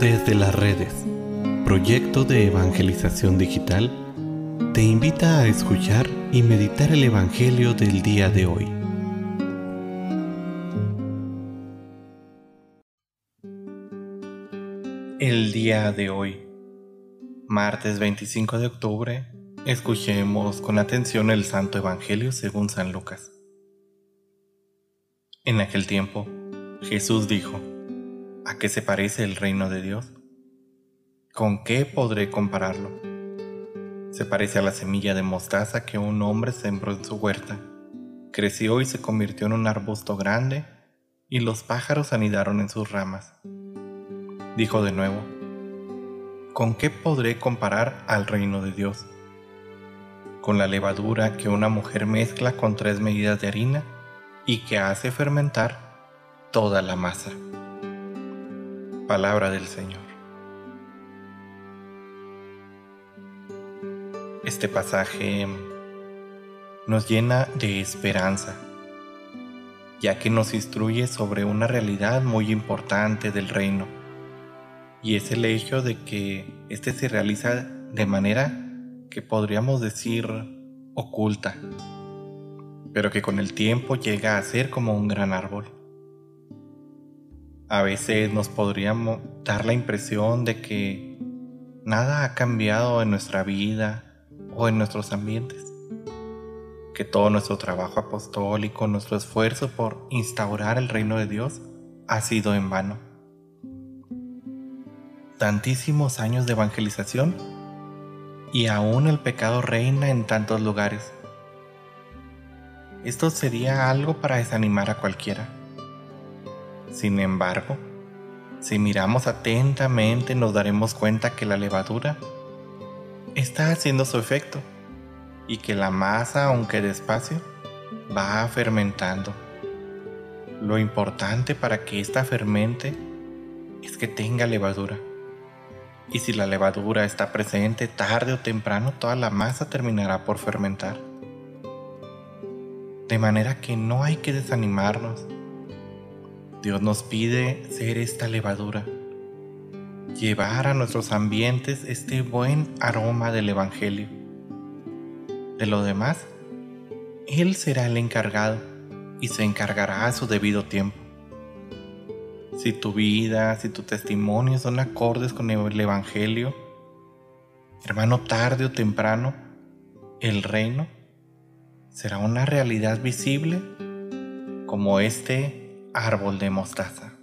Desde las redes, proyecto de evangelización digital, te invita a escuchar y meditar el Evangelio del día de hoy. El día de hoy, martes 25 de octubre, escuchemos con atención el Santo Evangelio según San Lucas. En aquel tiempo, Jesús dijo, ¿A qué se parece el reino de Dios? ¿Con qué podré compararlo? Se parece a la semilla de mostaza que un hombre sembró en su huerta. Creció y se convirtió en un arbusto grande y los pájaros anidaron en sus ramas. Dijo de nuevo, ¿con qué podré comparar al reino de Dios? Con la levadura que una mujer mezcla con tres medidas de harina y que hace fermentar toda la masa. Palabra del Señor. Este pasaje nos llena de esperanza, ya que nos instruye sobre una realidad muy importante del reino, y es el hecho de que éste se realiza de manera que podríamos decir oculta, pero que con el tiempo llega a ser como un gran árbol a veces nos podríamos dar la impresión de que nada ha cambiado en nuestra vida o en nuestros ambientes, que todo nuestro trabajo apostólico, nuestro esfuerzo por instaurar el reino de Dios ha sido en vano. Tantísimos años de evangelización y aún el pecado reina en tantos lugares. Esto sería algo para desanimar a cualquiera sin embargo, si miramos atentamente nos daremos cuenta que la levadura está haciendo su efecto y que la masa, aunque despacio, va fermentando. Lo importante para que ésta fermente es que tenga levadura. Y si la levadura está presente tarde o temprano, toda la masa terminará por fermentar. De manera que no hay que desanimarnos Dios nos pide ser esta levadura, llevar a nuestros ambientes este buen aroma del Evangelio. De lo demás, Él será el encargado y se encargará a su debido tiempo. Si tu vida, si tu testimonio son acordes con el Evangelio, hermano, tarde o temprano, el reino será una realidad visible como este árbol de mostaza.